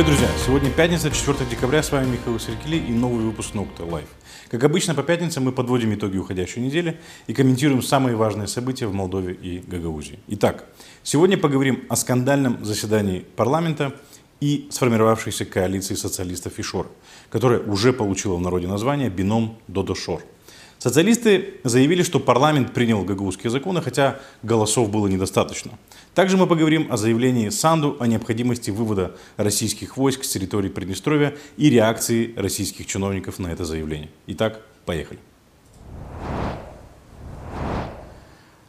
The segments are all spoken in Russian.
Привет, друзья! Сегодня пятница, 4 декабря, с вами Михаил Серкили и новый выпуск Nokta Live. Как обычно, по пятницам мы подводим итоги уходящей недели и комментируем самые важные события в Молдове и Гагаузии. Итак, сегодня поговорим о скандальном заседании парламента и сформировавшейся коалиции социалистов и Шор, которая уже получила в народе название «Бином Додон-Шор». Социалисты заявили, что парламент принял гагаузские законы, хотя голосов было недостаточно. Также мы поговорим о заявлении Санду о необходимости вывода российских войск с территории Приднестровья и реакции российских чиновников на это заявление. Итак, поехали.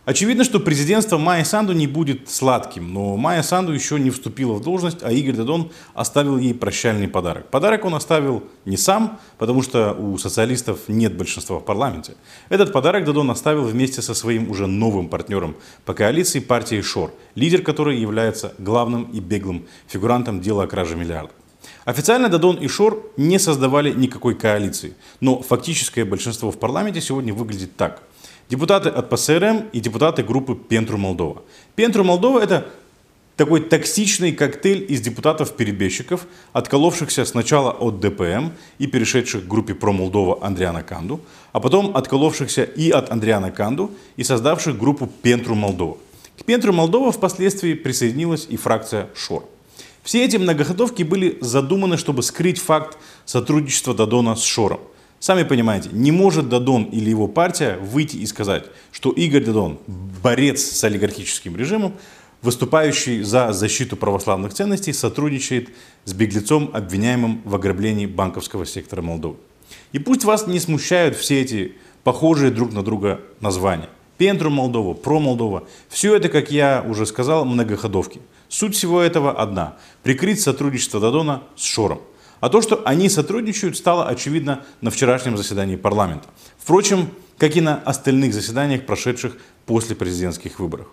Очевидно, что президентство Майя Санду не будет сладким, но Майя Санду еще не вступила в должность, а Игорь Дадон оставил ей прощальный подарок. Подарок он оставил не сам, потому что у социалистов нет большинства в парламенте. Этот подарок Дадон оставил вместе со своим уже новым партнером по коалиции партии Шор, лидер которой является главным и беглым фигурантом дела о краже миллиардов. Официально Дадон и Шор не создавали никакой коалиции, но фактическое большинство в парламенте сегодня выглядит так – депутаты от ПСРМ и депутаты группы Пентру Молдова. Пентру Молдова это такой токсичный коктейль из депутатов-перебежчиков, отколовшихся сначала от ДПМ и перешедших к группе про Молдова Андриана Канду, а потом отколовшихся и от Андриана Канду и создавших группу Пентру Молдова. К Пентру Молдова впоследствии присоединилась и фракция ШОР. Все эти многоходовки были задуманы, чтобы скрыть факт сотрудничества Дадона с Шором. Сами понимаете, не может Дадон или его партия выйти и сказать, что Игорь Дадон – борец с олигархическим режимом, выступающий за защиту православных ценностей, сотрудничает с беглецом, обвиняемым в ограблении банковского сектора Молдовы. И пусть вас не смущают все эти похожие друг на друга названия. Пентру Молдова, Про Молдова. Все это, как я уже сказал, многоходовки. Суть всего этого одна – прикрыть сотрудничество Дадона с Шором. А то, что они сотрудничают, стало очевидно на вчерашнем заседании парламента. Впрочем, как и на остальных заседаниях, прошедших после президентских выборов.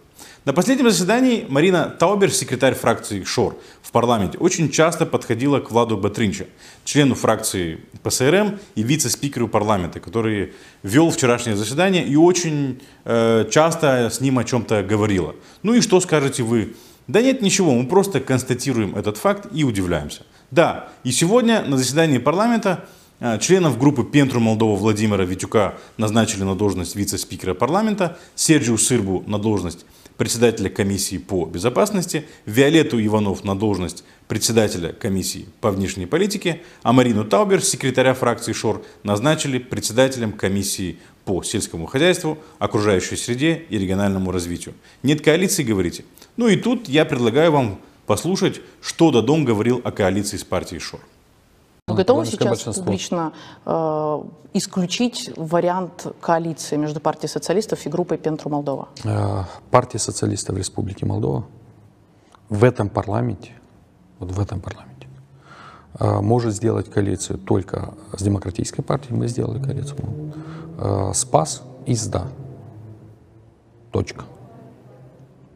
На последнем заседании Марина Таубер, секретарь фракции ШОР в парламенте, очень часто подходила к Владу Батринча, члену фракции ПСРМ и вице-спикеру парламента, который вел вчерашнее заседание и очень э, часто с ним о чем-то говорила. Ну и что скажете вы? Да нет ничего, мы просто констатируем этот факт и удивляемся. Да, и сегодня на заседании парламента э, членов группы Пентру Молдова Владимира Витюка назначили на должность вице-спикера парламента, Серджиу Сырбу на должность председателя комиссии по безопасности, Виолетту Иванов на должность председателя комиссии по внешней политике, а Марину Таубер, секретаря фракции ШОР, назначили председателем комиссии по сельскому хозяйству, окружающей среде и региональному развитию. Нет коалиции, говорите? Ну и тут я предлагаю вам послушать, что Дадон говорил о коалиции с партией ШОР. Вы готовы сейчас большинство. публично э, исключить вариант коалиции между партией социалистов и группой Пентру Молдова? Э, партия социалистов Республики Молдова в этом парламенте, вот в этом парламенте, э, может сделать коалицию только с демократической партией, мы сделали коалицию, э, СПАС и СДА. Точка.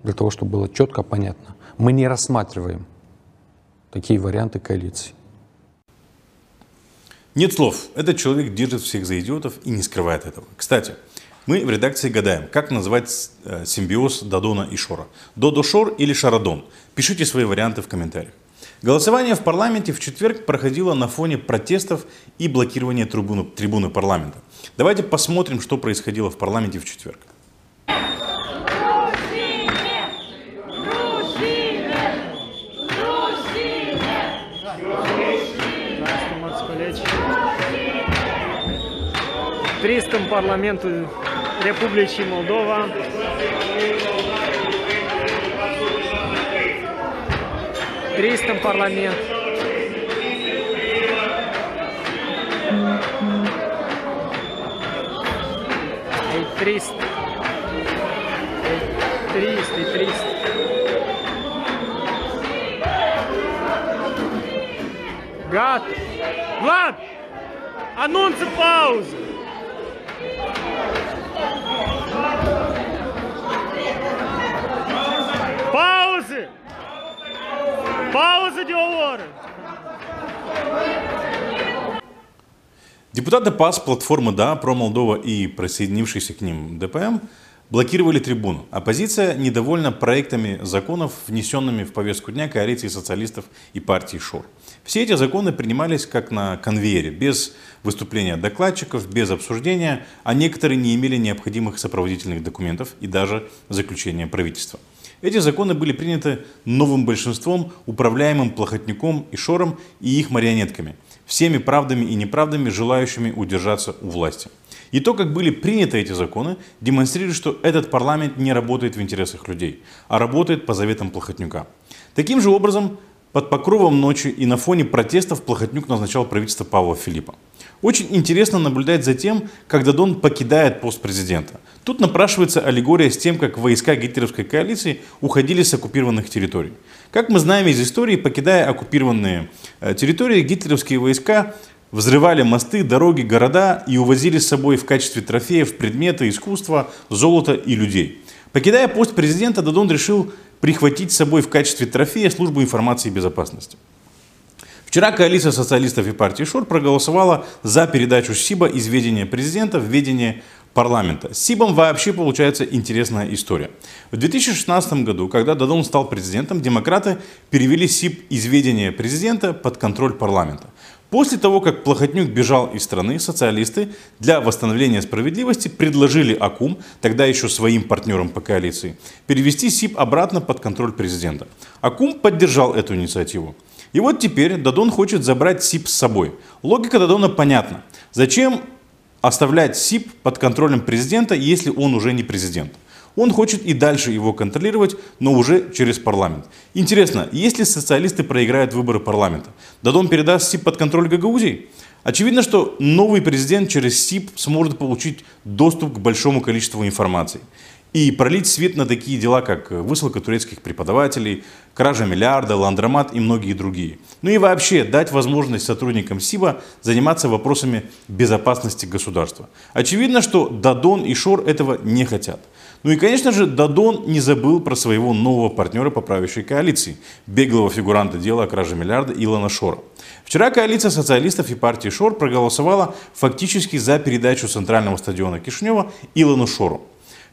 Для того, чтобы было четко понятно, мы не рассматриваем такие варианты коалиции. Нет слов. Этот человек держит всех за идиотов и не скрывает этого. Кстати, мы в редакции гадаем, как назвать э, симбиоз Дадона и Шора. Додо-Шор или Шарадон? Пишите свои варианты в комментариях. Голосование в парламенте в четверг проходило на фоне протестов и блокирования трибуны парламента. Давайте посмотрим, что происходило в парламенте в четверг. 300 парламенту Републики Молдова. Тристом парламент. И Гад! Влад! Анонсы паузы! Паузы! Пауза договоры! Депутаты ПАС, платформы «Да», про Молдова и присоединившийся к ним ДПМ блокировали трибуну. Оппозиция недовольна проектами законов, внесенными в повестку дня коалиции социалистов и партии ШОР. Все эти законы принимались как на конвейере, без выступления докладчиков, без обсуждения, а некоторые не имели необходимых сопроводительных документов и даже заключения правительства. Эти законы были приняты новым большинством, управляемым Плохотнюком и Шором и их марионетками, всеми правдами и неправдами, желающими удержаться у власти. И то, как были приняты эти законы, демонстрирует, что этот парламент не работает в интересах людей, а работает по заветам Плохотнюка. Таким же образом, под покровом ночи и на фоне протестов Плохотнюк назначал правительство Павла Филиппа. Очень интересно наблюдать за тем, как Дадон покидает пост президента. Тут напрашивается аллегория с тем, как войска гитлеровской коалиции уходили с оккупированных территорий. Как мы знаем из истории, покидая оккупированные э, территории, гитлеровские войска взрывали мосты, дороги, города и увозили с собой в качестве трофеев предметы, искусства, золото и людей. Покидая пост президента, Дадон решил прихватить с собой в качестве трофея службу информации и безопасности. Вчера коалиция социалистов и партии ШОР проголосовала за передачу СИБа из ведения президента в ведение парламента. С СИБом вообще получается интересная история. В 2016 году, когда Дадон стал президентом, демократы перевели СИБ из ведения президента под контроль парламента. После того, как Плохотнюк бежал из страны, социалисты для восстановления справедливости предложили АКУМ, тогда еще своим партнерам по коалиции, перевести СИБ обратно под контроль президента. АКУМ поддержал эту инициативу. И вот теперь Дадон хочет забрать СИП с собой. Логика Дадона понятна. Зачем оставлять СИП под контролем президента, если он уже не президент? Он хочет и дальше его контролировать, но уже через парламент. Интересно, если социалисты проиграют выборы парламента, Дадон передаст СИП под контроль Гагаузии? Очевидно, что новый президент через СИП сможет получить доступ к большому количеству информации и пролить свет на такие дела, как высылка турецких преподавателей, кража миллиарда, ландромат и многие другие. Ну и вообще дать возможность сотрудникам СИБа заниматься вопросами безопасности государства. Очевидно, что Дадон и Шор этого не хотят. Ну и, конечно же, Дадон не забыл про своего нового партнера по правящей коалиции, беглого фигуранта дела о краже миллиарда Илона Шора. Вчера коалиция социалистов и партии Шор проголосовала фактически за передачу центрального стадиона Кишинева Илону Шору.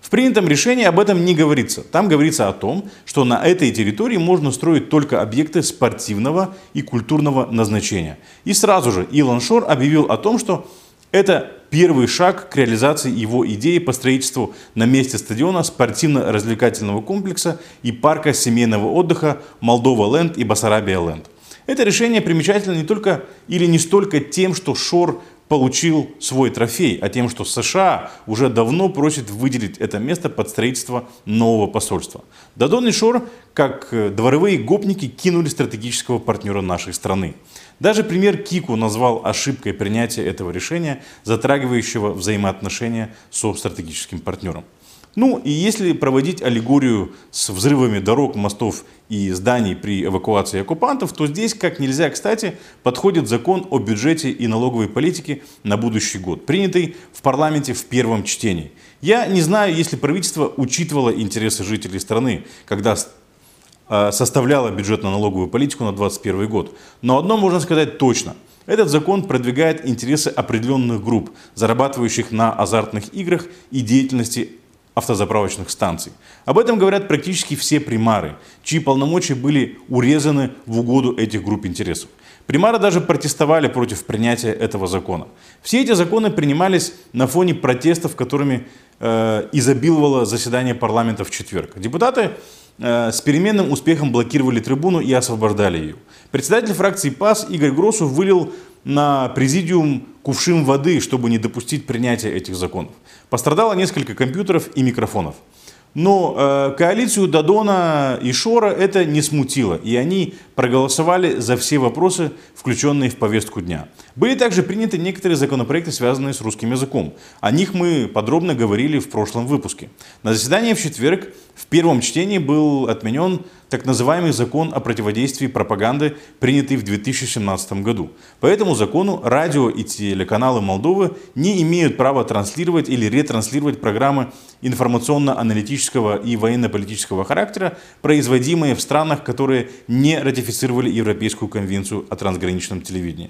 В принятом решении об этом не говорится. Там говорится о том, что на этой территории можно строить только объекты спортивного и культурного назначения. И сразу же Илон Шор объявил о том, что это первый шаг к реализации его идеи по строительству на месте стадиона спортивно-развлекательного комплекса и парка семейного отдыха Молдова Ленд и Басарабия Ленд. Это решение примечательно не только или не столько тем, что Шор получил свой трофей, а тем, что США уже давно просит выделить это место под строительство нового посольства. Дадон и Шор, как дворовые гопники, кинули стратегического партнера нашей страны. Даже премьер Кику назвал ошибкой принятия этого решения, затрагивающего взаимоотношения со стратегическим партнером. Ну и если проводить аллегорию с взрывами дорог, мостов и зданий при эвакуации оккупантов, то здесь как нельзя кстати подходит закон о бюджете и налоговой политике на будущий год, принятый в парламенте в первом чтении. Я не знаю, если правительство учитывало интересы жителей страны, когда а, составляло бюджетно-налоговую политику на 2021 год. Но одно можно сказать точно. Этот закон продвигает интересы определенных групп, зарабатывающих на азартных играх и деятельности автозаправочных станций. Об этом говорят практически все примары, чьи полномочия были урезаны в угоду этих групп интересов. Примары даже протестовали против принятия этого закона. Все эти законы принимались на фоне протестов, которыми э, изобиловало заседание парламента в четверг. Депутаты э, с переменным успехом блокировали трибуну и освобождали ее. Председатель фракции ПАС Игорь Гросов вылил на президиум кувшин воды, чтобы не допустить принятия этих законов. Пострадало несколько компьютеров и микрофонов. Но э, коалицию Дадона и Шора это не смутило, и они проголосовали за все вопросы, включенные в повестку дня. Были также приняты некоторые законопроекты, связанные с русским языком. О них мы подробно говорили в прошлом выпуске. На заседании в четверг в первом чтении был отменен так называемый закон о противодействии пропаганды, принятый в 2017 году. По этому закону радио и телеканалы Молдовы не имеют права транслировать или ретранслировать программы информационно-аналитического и военно-политического характера, производимые в странах, которые не ратифицировали Европейскую конвенцию о трансграничном телевидении.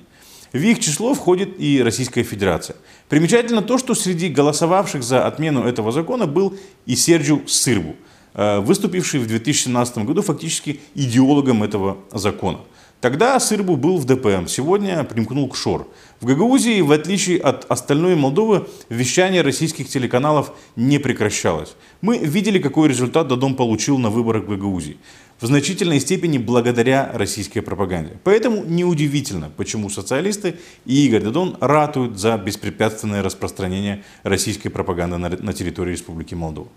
В их число входит и Российская Федерация. Примечательно то, что среди голосовавших за отмену этого закона был и Серджио Сырбу, э, выступивший в 2017 году фактически идеологом этого закона. Тогда Сырбу был в ДПМ, сегодня примкнул к ШОР. В Гагаузии, в отличие от остальной Молдовы, вещание российских телеканалов не прекращалось. Мы видели, какой результат Дадон получил на выборах в Гагаузии. В значительной степени благодаря российской пропаганде. Поэтому неудивительно, почему социалисты и Игорь Дадон ратуют за беспрепятственное распространение российской пропаганды на, на территории Республики Молдова.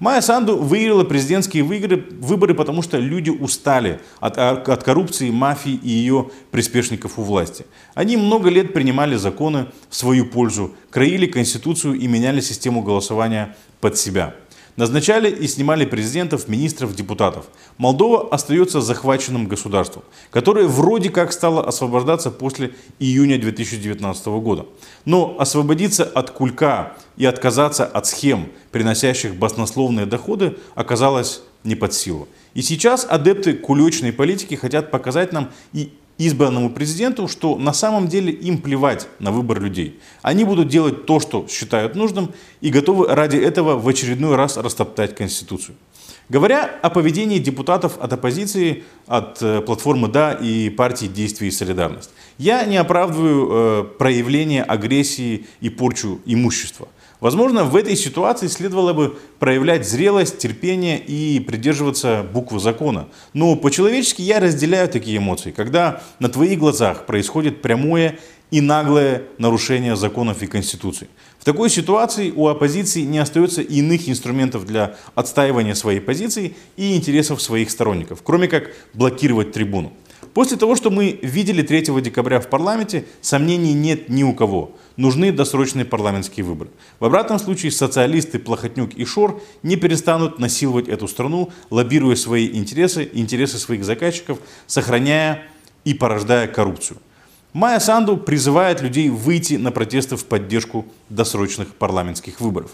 Майя Санду выиграла президентские выборы, выборы, потому что люди устали от, от коррупции, мафии и ее приспешников у власти. Они много лет принимали законы в свою пользу, краили конституцию и меняли систему голосования под себя. Назначали и снимали президентов, министров, депутатов. Молдова остается захваченным государством, которое вроде как стало освобождаться после июня 2019 года. Но освободиться от кулька и отказаться от схем, приносящих баснословные доходы, оказалось не под силу. И сейчас адепты кулечной политики хотят показать нам и избранному президенту, что на самом деле им плевать на выбор людей. Они будут делать то, что считают нужным, и готовы ради этого в очередной раз растоптать Конституцию. Говоря о поведении депутатов от оппозиции, от э, платформы «Да» и партии «Действие и солидарность», я не оправдываю э, проявление агрессии и порчу имущества. Возможно, в этой ситуации следовало бы проявлять зрелость, терпение и придерживаться буквы закона. Но по-человечески я разделяю такие эмоции, когда на твоих глазах происходит прямое и наглое нарушение законов и Конституции. В такой ситуации у оппозиции не остается иных инструментов для отстаивания своей позиции и интересов своих сторонников, кроме как блокировать трибуну. После того, что мы видели 3 декабря в парламенте, сомнений нет ни у кого. Нужны досрочные парламентские выборы. В обратном случае социалисты Плохотнюк и Шор не перестанут насиловать эту страну, лоббируя свои интересы, интересы своих заказчиков, сохраняя и порождая коррупцию. Майя Санду призывает людей выйти на протесты в поддержку досрочных парламентских выборов.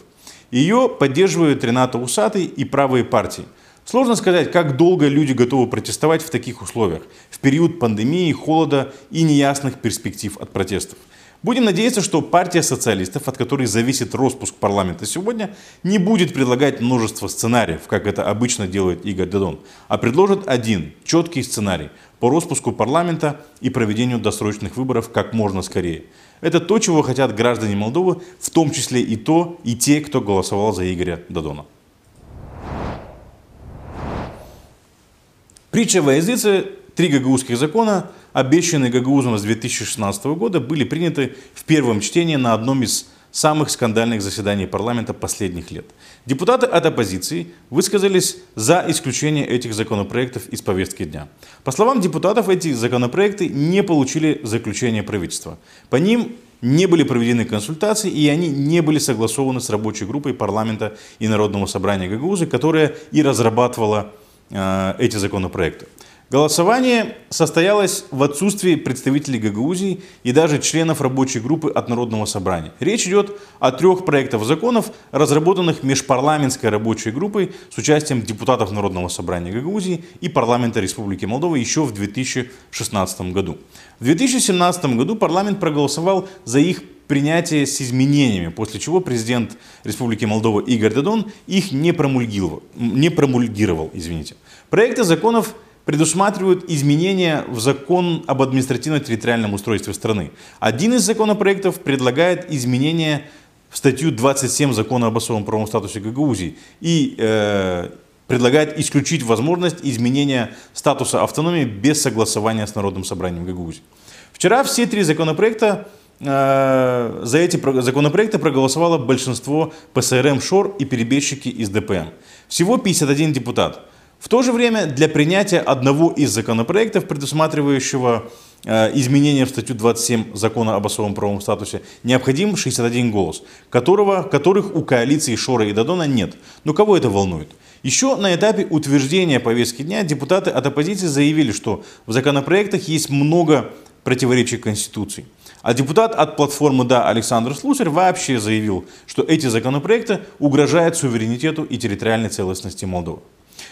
Ее поддерживают Рената Усатый и правые партии – Сложно сказать, как долго люди готовы протестовать в таких условиях, в период пандемии, холода и неясных перспектив от протестов. Будем надеяться, что партия социалистов, от которой зависит распуск парламента сегодня, не будет предлагать множество сценариев, как это обычно делает Игорь Дедон, а предложит один четкий сценарий по распуску парламента и проведению досрочных выборов как можно скорее. Это то, чего хотят граждане Молдовы, в том числе и то, и те, кто голосовал за Игоря Додона. Притча во языце, три гагаузских закона, обещанные гагаузом с 2016 года, были приняты в первом чтении на одном из самых скандальных заседаний парламента последних лет. Депутаты от оппозиции высказались за исключение этих законопроектов из повестки дня. По словам депутатов, эти законопроекты не получили заключения правительства. По ним не были проведены консультации и они не были согласованы с рабочей группой парламента и Народного собрания Гагаузы, которая и разрабатывала Э, эти законопроекты. Голосование состоялось в отсутствии представителей Гагаузии и даже членов рабочей группы от Народного собрания. Речь идет о трех проектах законов, разработанных межпарламентской рабочей группой с участием депутатов Народного собрания Гагаузии и парламента Республики Молдова еще в 2016 году. В 2017 году парламент проголосовал за их принятие с изменениями, после чего президент Республики Молдова Игорь Дадон их не промульгировал. Не промульгировал извините. Проекты законов предусматривают изменения в закон об административно-территориальном устройстве страны. Один из законопроектов предлагает изменения в статью 27 закона об особом правом статусе Гагаузии и э, предлагает исключить возможность изменения статуса автономии без согласования с Народным собранием Гагаузии. Вчера все три законопроекта Э, за эти законопроекты проголосовало большинство ПСРМ ШОР и перебежчики из ДПМ. Всего 51 депутат. В то же время для принятия одного из законопроектов, предусматривающего э, изменения в статью 27 закона об особом правовом статусе, необходим 61 голос, которого, которых у коалиции Шора и Дадона нет. Но кого это волнует? Еще на этапе утверждения повестки дня депутаты от оппозиции заявили, что в законопроектах есть много противоречий Конституции. А депутат от платформы «Да» Александр Слусарь вообще заявил, что эти законопроекты угрожают суверенитету и территориальной целостности Молдовы.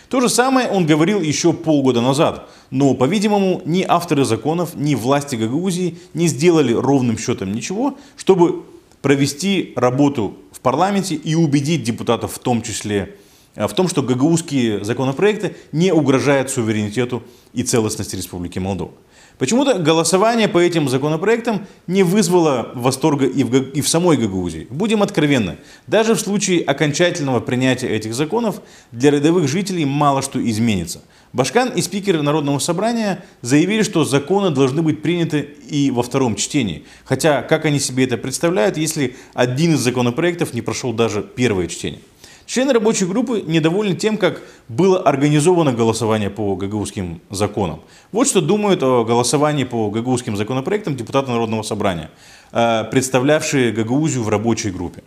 То же самое он говорил еще полгода назад, но, по-видимому, ни авторы законов, ни власти Гагаузии не сделали ровным счетом ничего, чтобы провести работу в парламенте и убедить депутатов в том числе э, в том, что гагаузские законопроекты не угрожают суверенитету и целостности Республики Молдова. Почему-то голосование по этим законопроектам не вызвало восторга и в, и в самой Гагаузии. Будем откровенны, даже в случае окончательного принятия этих законов для рядовых жителей мало что изменится. Башкан и спикер Народного собрания заявили, что законы должны быть приняты и во втором чтении. Хотя, как они себе это представляют, если один из законопроектов не прошел даже первое чтение? Члены рабочей группы недовольны тем, как было организовано голосование по гагаузским законам. Вот что думают о голосовании по гагаузским законопроектам депутаты Народного собрания, э, представлявшие Гагаузию в рабочей группе.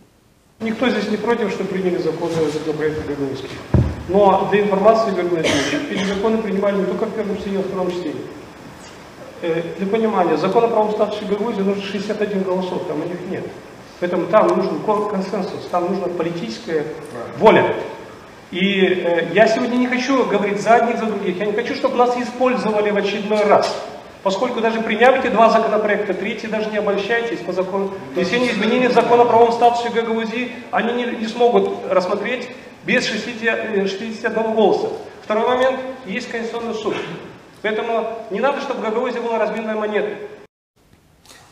Никто здесь не против, что приняли законы законопроекты гагаузские. Но для информации вернусь, эти законы принимали не только в первом чтении, а в втором чтении. Э, для понимания, закон о правом статусе Гагаузии нужно 61 голосов, там у них нет. Поэтому там нужен консенсус, там нужна политическая воля. И э, я сегодня не хочу говорить за одних, за других. Я не хочу, чтобы нас использовали в очередной раз. Поскольку даже приняв эти два законопроекта, третий даже не обольщайтесь по закону. Внесение изменений в закон о правом статусе Гагаузии они не, не смогут рассмотреть без 60, 61 э, голоса. Второй момент, есть Конституционный суд. Поэтому не надо, чтобы Гагаузия была разменной монетой.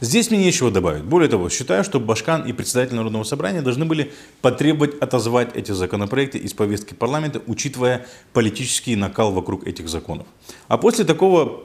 Здесь мне нечего добавить. Более того, считаю, что Башкан и председатель Народного собрания должны были потребовать отозвать эти законопроекты из повестки парламента, учитывая политический накал вокруг этих законов. А после такого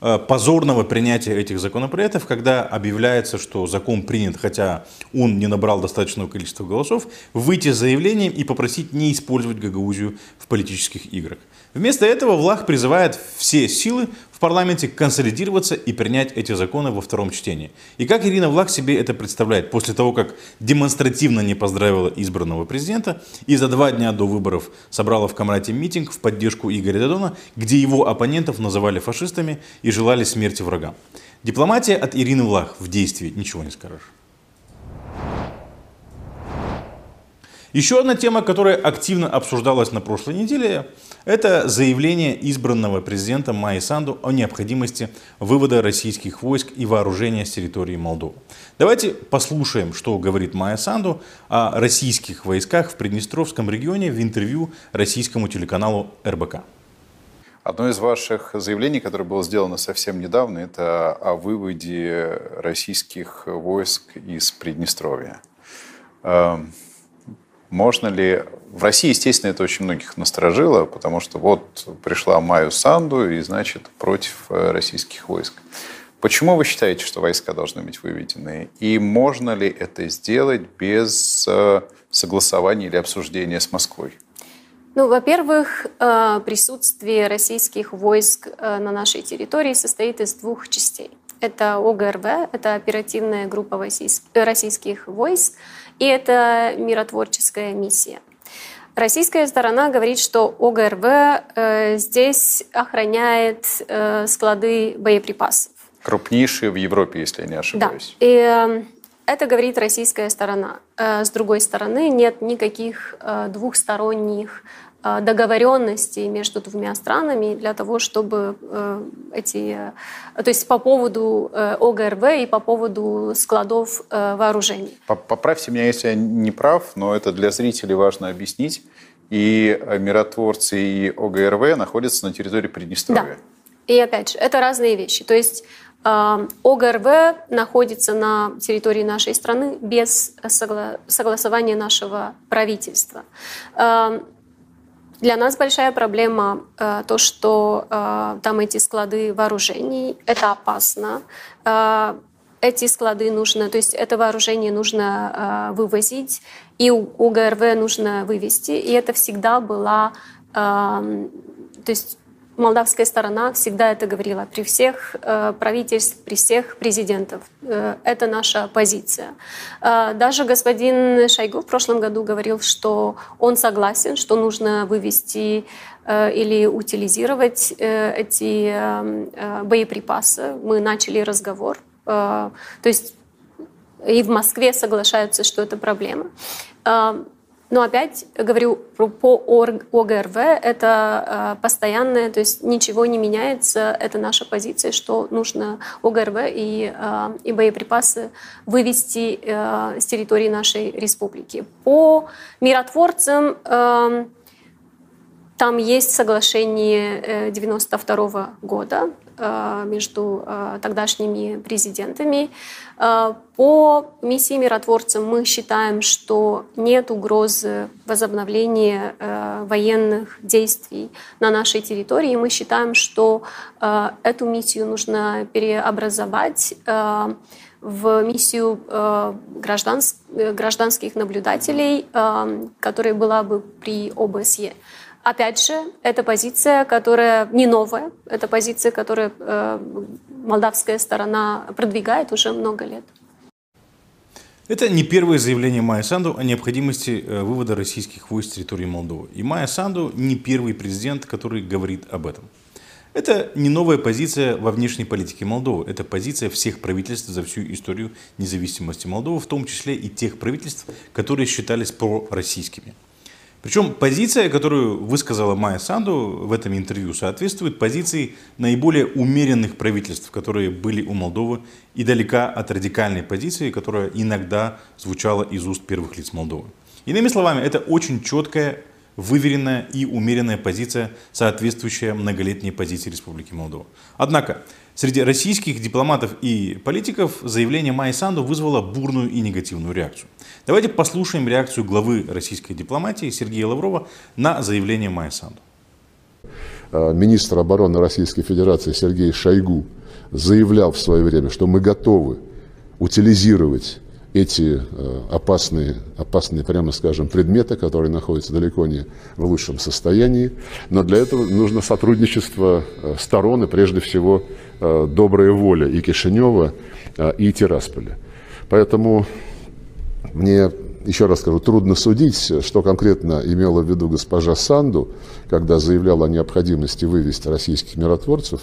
э, позорного принятия этих законопроектов, когда объявляется, что закон принят, хотя он не набрал достаточного количества голосов, выйти с заявлением и попросить не использовать Гагаузию в политических играх. Вместо этого Влах призывает все силы в парламенте консолидироваться и принять эти законы во втором чтении. И как Ирина Влах себе это представляет после того, как демонстративно не поздравила избранного президента и за два дня до выборов собрала в Камрате митинг в поддержку Игоря Дадона, где его оппонентов называли фашистами и желали смерти врагам. Дипломатия от Ирины Влах в действии, ничего не скажешь. Еще одна тема, которая активно обсуждалась на прошлой неделе, это заявление избранного президента Майи Санду о необходимости вывода российских войск и вооружения с территории Молдовы. Давайте послушаем, что говорит Майя Санду о российских войсках в Приднестровском регионе в интервью российскому телеканалу РБК. Одно из ваших заявлений, которое было сделано совсем недавно, это о выводе российских войск из Приднестровья. Можно ли... В России, естественно, это очень многих насторожило, потому что вот пришла Майю Санду и, значит, против э, российских войск. Почему вы считаете, что войска должны быть выведены? И можно ли это сделать без э, согласования или обсуждения с Москвой? Ну, во-первых, э, присутствие российских войск на нашей территории состоит из двух частей. Это ОГРВ, это оперативная группа российских войск, и это миротворческая миссия. Российская сторона говорит, что ОГРВ э, здесь охраняет э, склады боеприпасов. Крупнейшие в Европе, если я не ошибаюсь. Да. И э, это говорит российская сторона. Э, с другой стороны, нет никаких э, двухсторонних Э, договоренности между двумя странами для того, чтобы э, эти, э, то есть по поводу ОГРВ и по поводу складов вооружений. Поправьте меня, если я не прав, но это для зрителей важно объяснить. И миротворцы и ОГРВ находятся на территории Приднестровья. Да. И опять же, это разные вещи. То есть ОГРВ находится на территории нашей страны без согла согласования нашего правительства. Для нас большая проблема э, то, что э, там эти склады вооружений. Это опасно. Э, эти склады нужно, то есть это вооружение нужно вывозить, и у, ГРВ нужно вывести. И это всегда была, э, то есть молдавская сторона всегда это говорила при всех э, правительствах, при всех президентах. Э, это наша позиция. Э, даже господин Шойгу в прошлом году говорил, что он согласен, что нужно вывести э, или утилизировать эти боеприпасы. Мы начали разговор. То есть и в Москве соглашаются, что это проблема. Но опять говорю по ОГРВ, это э, постоянное, то есть ничего не меняется, это наша позиция, что нужно ОГРВ и, э, и боеприпасы вывести э, с территории нашей республики. По миротворцам там есть соглашение 1992 года между тогдашними президентами. По миссии миротворцам мы считаем, что нет угрозы возобновления военных действий на нашей территории. Мы считаем, что эту миссию нужно переобразовать в миссию гражданских наблюдателей, которая была бы при ОБСЕ. Опять же, это позиция, которая не новая, это позиция, которую э, молдавская сторона продвигает уже много лет. Это не первое заявление Майя Санду о необходимости э, вывода российских войск с территории Молдовы. И Майя Санду не первый президент, который говорит об этом. Это не новая позиция во внешней политике Молдовы. Это позиция всех правительств за всю историю независимости Молдовы, в том числе и тех правительств, которые считались пророссийскими. Причем позиция, которую высказала Майя Санду в этом интервью, соответствует позиции наиболее умеренных правительств, которые были у Молдовы, и далека от радикальной позиции, которая иногда звучала из уст первых лиц Молдовы. Иными словами, это очень четкая, выверенная и умеренная позиция, соответствующая многолетней позиции Республики Молдова. Однако, Среди российских дипломатов и политиков заявление Майи Санду вызвало бурную и негативную реакцию. Давайте послушаем реакцию главы российской дипломатии Сергея Лаврова на заявление Майи Санду. А, министр обороны Российской Федерации Сергей Шойгу заявлял в свое время, что мы готовы утилизировать эти э, опасные, опасные, прямо скажем, предметы, которые находятся далеко не в лучшем состоянии. Но для этого нужно сотрудничество э, сторон и, прежде всего, э, добрая воля и Кишинева, и Тирасполя. Поэтому мне, еще раз скажу, трудно судить, что конкретно имела в виду госпожа Санду, когда заявляла о необходимости вывести российских миротворцев,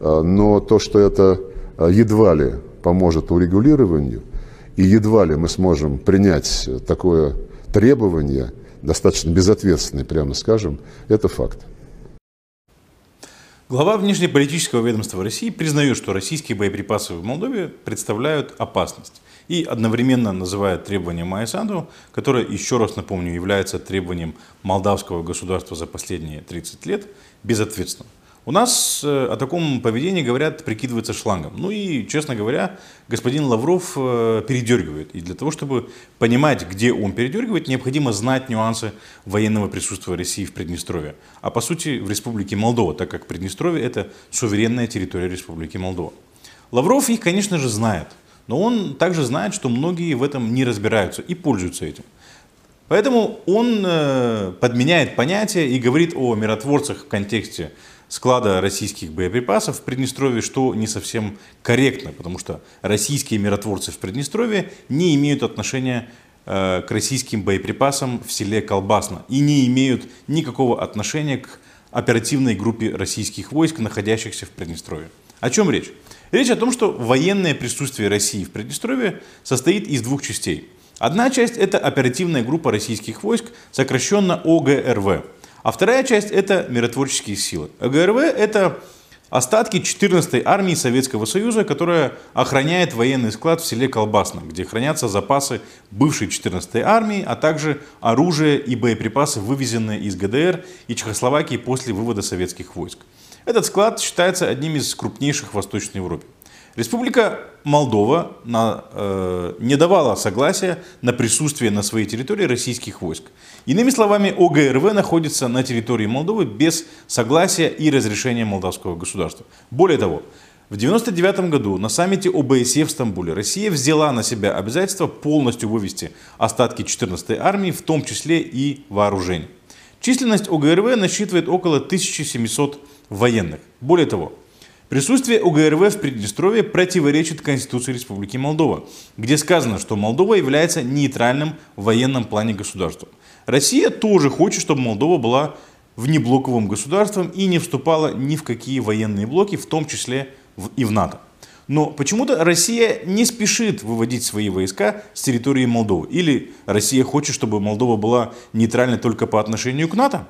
но то, что это едва ли поможет урегулированию – и едва ли мы сможем принять такое требование, достаточно безответственное, прямо скажем, это факт. Глава внешнеполитического ведомства России признает, что российские боеприпасы в Молдове представляют опасность и одновременно называет требования Майя Санду, которое, еще раз напомню, является требованием молдавского государства за последние 30 лет, безответственным. У нас э, о таком поведении говорят, прикидывается шлангом. Ну и, честно говоря, господин Лавров э, передергивает. И для того, чтобы понимать, где он передергивает, необходимо знать нюансы военного присутствия России в Приднестровье. А по сути в Республике Молдова, так как Приднестровье это суверенная территория Республики Молдова. Лавров их, конечно же, знает. Но он также знает, что многие в этом не разбираются и пользуются этим. Поэтому он э, подменяет понятие и говорит о миротворцах в контексте склада российских боеприпасов в Приднестровье, что не совсем корректно, потому что российские миротворцы в Приднестровье не имеют отношения э, к российским боеприпасам в селе Колбасно и не имеют никакого отношения к оперативной группе российских войск, находящихся в Приднестровье. О чем речь? Речь о том, что военное присутствие России в Приднестровье состоит из двух частей. Одна часть – это оперативная группа российских войск, сокращенно ОГРВ. А вторая часть – это миротворческие силы. ГРВ – это остатки 14-й армии Советского Союза, которая охраняет военный склад в селе Колбасно, где хранятся запасы бывшей 14-й армии, а также оружие и боеприпасы, вывезенные из ГДР и Чехословакии после вывода советских войск. Этот склад считается одним из крупнейших в Восточной Европе. Республика Молдова на, э, не давала согласия на присутствие на своей территории российских войск. Иными словами, ОГРВ находится на территории Молдовы без согласия и разрешения молдавского государства. Более того, в 1999 году на саммите ОБСЕ в Стамбуле Россия взяла на себя обязательство полностью вывести остатки 14-й армии, в том числе и вооружений. Численность ОГРВ насчитывает около 1700 военных. Более того, Присутствие УГРВ в Приднестровье противоречит Конституции Республики Молдова, где сказано, что Молдова является нейтральным в военном плане государством. Россия тоже хочет, чтобы Молдова была внеблоковым государством и не вступала ни в какие военные блоки, в том числе и в НАТО. Но почему-то Россия не спешит выводить свои войска с территории Молдовы. Или Россия хочет, чтобы Молдова была нейтральной только по отношению к НАТО?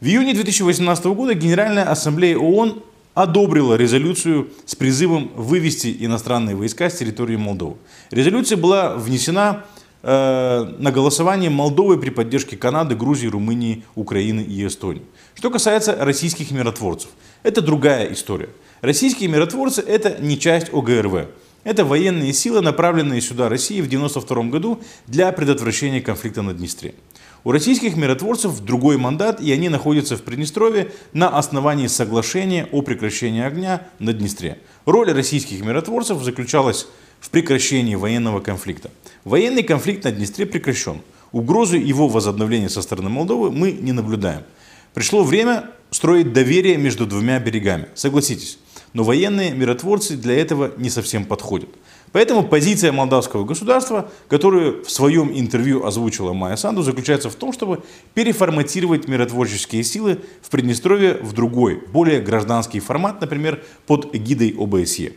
В июне 2018 года Генеральная Ассамблея ООН одобрила резолюцию с призывом вывести иностранные войска с территории Молдовы. Резолюция была внесена э, на голосование Молдовы при поддержке Канады, Грузии, Румынии, Украины и Эстонии. Что касается российских миротворцев, это другая история. Российские миротворцы это не часть ОГРВ. Это военные силы, направленные сюда Россией в 1992 году для предотвращения конфликта на Днестре. У российских миротворцев другой мандат, и они находятся в Приднестровье на основании соглашения о прекращении огня на Днестре. Роль российских миротворцев заключалась в прекращении военного конфликта. Военный конфликт на Днестре прекращен. Угрозы его возобновления со стороны Молдовы мы не наблюдаем. Пришло время строить доверие между двумя берегами. Согласитесь, но военные миротворцы для этого не совсем подходят. Поэтому позиция молдавского государства, которую в своем интервью озвучила Майя Санду, заключается в том, чтобы переформатировать миротворческие силы в Приднестровье в другой, более гражданский формат, например, под эгидой ОБСЕ.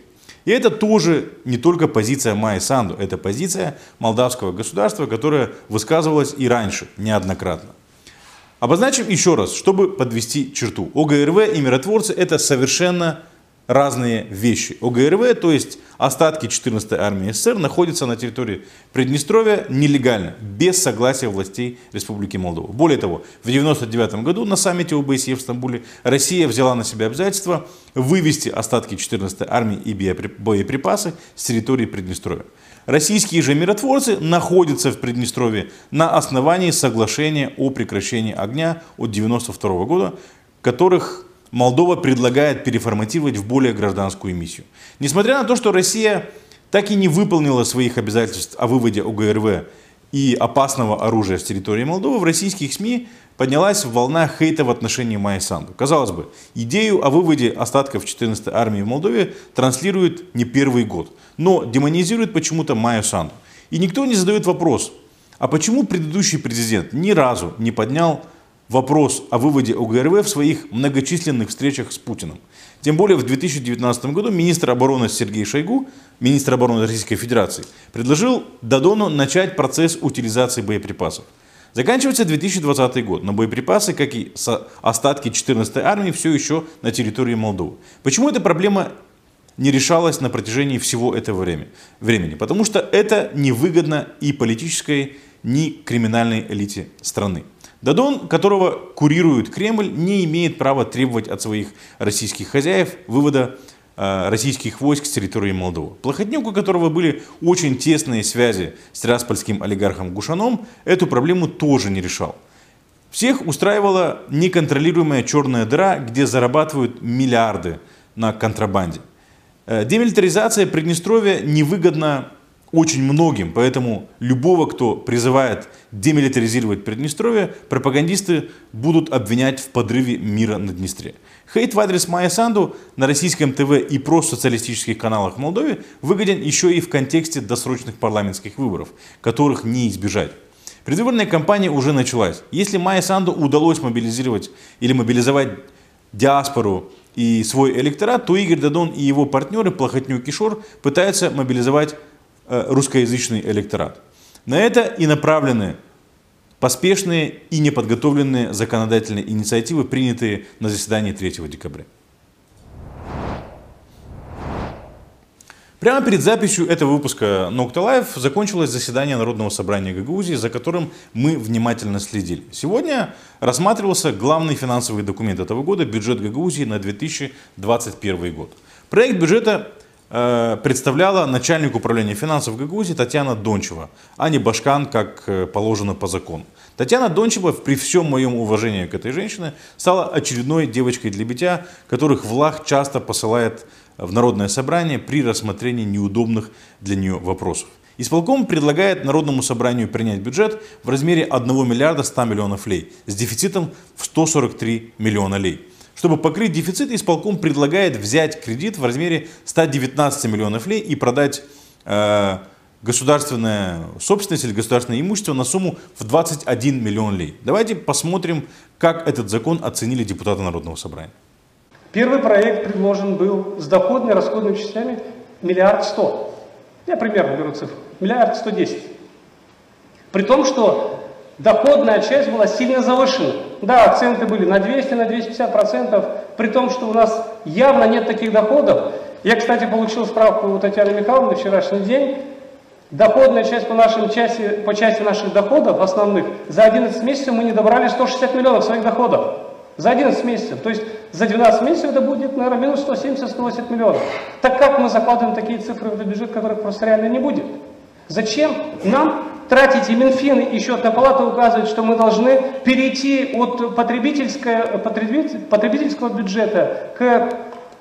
И это тоже не только позиция Майи Санду, это позиция молдавского государства, которая высказывалась и раньше неоднократно. Обозначим еще раз, чтобы подвести черту. ОГРВ и миротворцы это совершенно разные вещи. ОГРВ, то есть остатки 14-й армии СССР, находятся на территории Приднестровья нелегально, без согласия властей Республики Молдова. Более того, в 1999 году на саммите ОБСЕ в Стамбуле Россия взяла на себя обязательство вывести остатки 14-й армии и боеприпасы с территории Приднестровья. Российские же миротворцы находятся в Приднестровье на основании соглашения о прекращении огня от 1992 года, которых Молдова предлагает переформатировать в более гражданскую миссию. Несмотря на то, что Россия так и не выполнила своих обязательств о выводе ОГРВ и опасного оружия с территории Молдовы, в российских СМИ поднялась волна хейта в отношении Майи Санду. Казалось бы, идею о выводе остатков 14-й армии в Молдове транслирует не первый год, но демонизирует почему-то Майю Санду. И никто не задает вопрос, а почему предыдущий президент ни разу не поднял вопрос о выводе ОГРВ в своих многочисленных встречах с Путиным. Тем более в 2019 году министр обороны Сергей Шойгу, министр обороны Российской Федерации, предложил Дадону начать процесс утилизации боеприпасов. Заканчивается 2020 год, но боеприпасы, как и остатки 14-й армии, все еще на территории Молдовы. Почему эта проблема не решалась на протяжении всего этого времени? Потому что это невыгодно и политической, ни криминальной элите страны. Дадон, которого курирует Кремль, не имеет права требовать от своих российских хозяев вывода э, российских войск с территории Молдовы. Плохотнюк, у которого были очень тесные связи с тираспольским олигархом Гушаном, эту проблему тоже не решал. Всех устраивала неконтролируемая черная дыра, где зарабатывают миллиарды на контрабанде. Э, демилитаризация Приднестровья невыгодна очень многим. Поэтому любого, кто призывает демилитаризировать Приднестровье, пропагандисты будут обвинять в подрыве мира на Днестре. Хейт в адрес Майя Санду на российском ТВ и социалистических каналах в Молдове выгоден еще и в контексте досрочных парламентских выборов, которых не избежать. Предвыборная кампания уже началась. Если Майя Санду удалось мобилизировать или мобилизовать диаспору и свой электорат, то Игорь Дадон и его партнеры Плохотнюк и Шор пытаются мобилизовать русскоязычный электорат. На это и направлены поспешные и неподготовленные законодательные инициативы, принятые на заседании 3 декабря. Прямо перед записью этого выпуска Нокта Лайв закончилось заседание Народного собрания Гагаузии, за которым мы внимательно следили. Сегодня рассматривался главный финансовый документ этого года – бюджет Гагаузии на 2021 год. Проект бюджета Э, представляла начальник управления финансов Гагаузии Татьяна Дончева, а не Башкан, как э, положено по закону. Татьяна Дончева, при всем моем уважении к этой женщине, стала очередной девочкой для битя, которых Влах часто посылает в Народное собрание при рассмотрении неудобных для нее вопросов. Исполком предлагает Народному собранию принять бюджет в размере 1 миллиарда 100 миллионов лей с дефицитом в 143 миллиона лей. Чтобы покрыть дефицит, исполком предлагает взять кредит в размере 119 миллионов лей и продать э, государственная собственность или государственное имущество на сумму в 21 миллион лей. Давайте посмотрим, как этот закон оценили депутаты Народного собрания. Первый проект предложен был с доходной расходными частями миллиард сто. Я примерно беру цифру. Миллиард сто десять. При том, что доходная часть была сильно завышена. Да, акценты были на 200, на 250 процентов, при том, что у нас явно нет таких доходов. Я, кстати, получил справку у Татьяны Михайловны вчерашний день. Доходная часть по, нашим части, по части наших доходов основных, за 11 месяцев мы не добрали 160 миллионов своих доходов. За 11 месяцев. То есть за 12 месяцев это будет, наверное, минус 170-180 миллионов. Так как мы закладываем такие цифры в бюджет, которых просто реально не будет? Зачем нам тратить и Минфин, и счетная палата указывает, что мы должны перейти от потребительского, потребительского бюджета к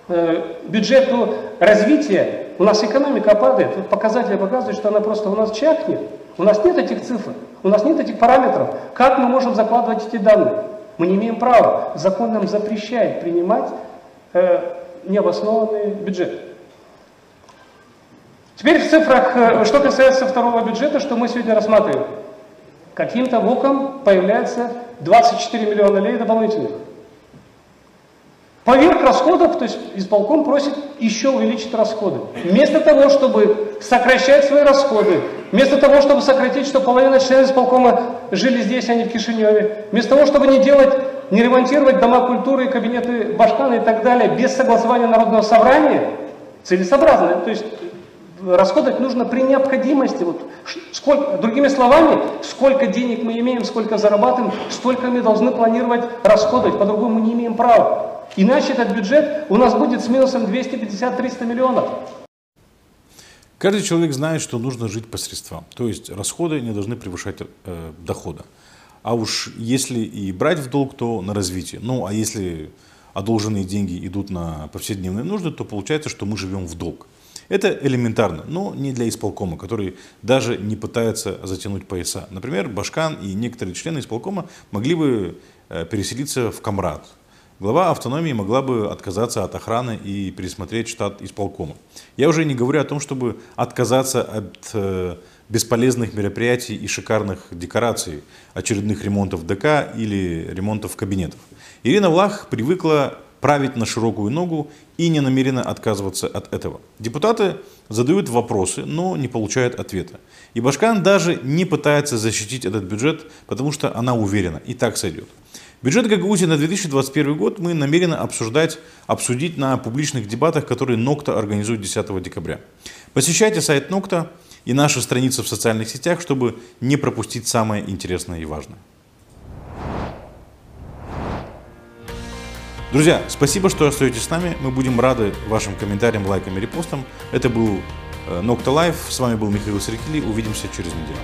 э, бюджету развития. У нас экономика падает, вот показатели показывают, что она просто у нас чахнет. У нас нет этих цифр, у нас нет этих параметров. Как мы можем закладывать эти данные? Мы не имеем права. Закон нам запрещает принимать э, необоснованный бюджет. Теперь в цифрах, э, что касается второго бюджета, что мы сегодня рассматриваем. Каким-то боком появляется 24 миллиона лей дополнительных. Поверх расходов, то есть исполком просит еще увеличить расходы. Вместо того, чтобы сокращать свои расходы, вместо того, чтобы сократить, что половина членов исполкома жили здесь, а не в Кишиневе, вместо того, чтобы не делать, не ремонтировать дома культуры, кабинеты Башкана и так далее без согласования Народного собрания, целесообразно, то есть расходовать нужно при необходимости. Вот, сколько, другими словами, сколько денег мы имеем, сколько зарабатываем, столько мы должны планировать расходовать, по-другому не имеем права. Иначе этот бюджет у нас будет с минусом 250-300 миллионов. Каждый человек знает, что нужно жить по средствам. То есть расходы не должны превышать э, дохода. А уж если и брать в долг, то на развитие. Ну, а если одолженные деньги идут на повседневные нужды, то получается, что мы живем в долг. Это элементарно, но не для исполкома, который даже не пытается затянуть пояса. Например, Башкан и некоторые члены исполкома могли бы э, переселиться в Камрад. Глава автономии могла бы отказаться от охраны и пересмотреть штат исполкома. Я уже не говорю о том, чтобы отказаться от э, бесполезных мероприятий и шикарных декораций, очередных ремонтов ДК или ремонтов кабинетов. Ирина Влах привыкла править на широкую ногу и не намерена отказываться от этого. Депутаты задают вопросы, но не получают ответа. И Башкан даже не пытается защитить этот бюджет, потому что она уверена, и так сойдет. Бюджет Гагаузии на 2021 год мы намерены обсуждать, обсудить на публичных дебатах, которые НОКТА организует 10 декабря. Посещайте сайт НОКТА и наши страницы в социальных сетях, чтобы не пропустить самое интересное и важное. Друзья, спасибо, что остаетесь с нами. Мы будем рады вашим комментариям, лайкам и репостам. Это был Nokta Live. С вами был Михаил Серкили. Увидимся через неделю.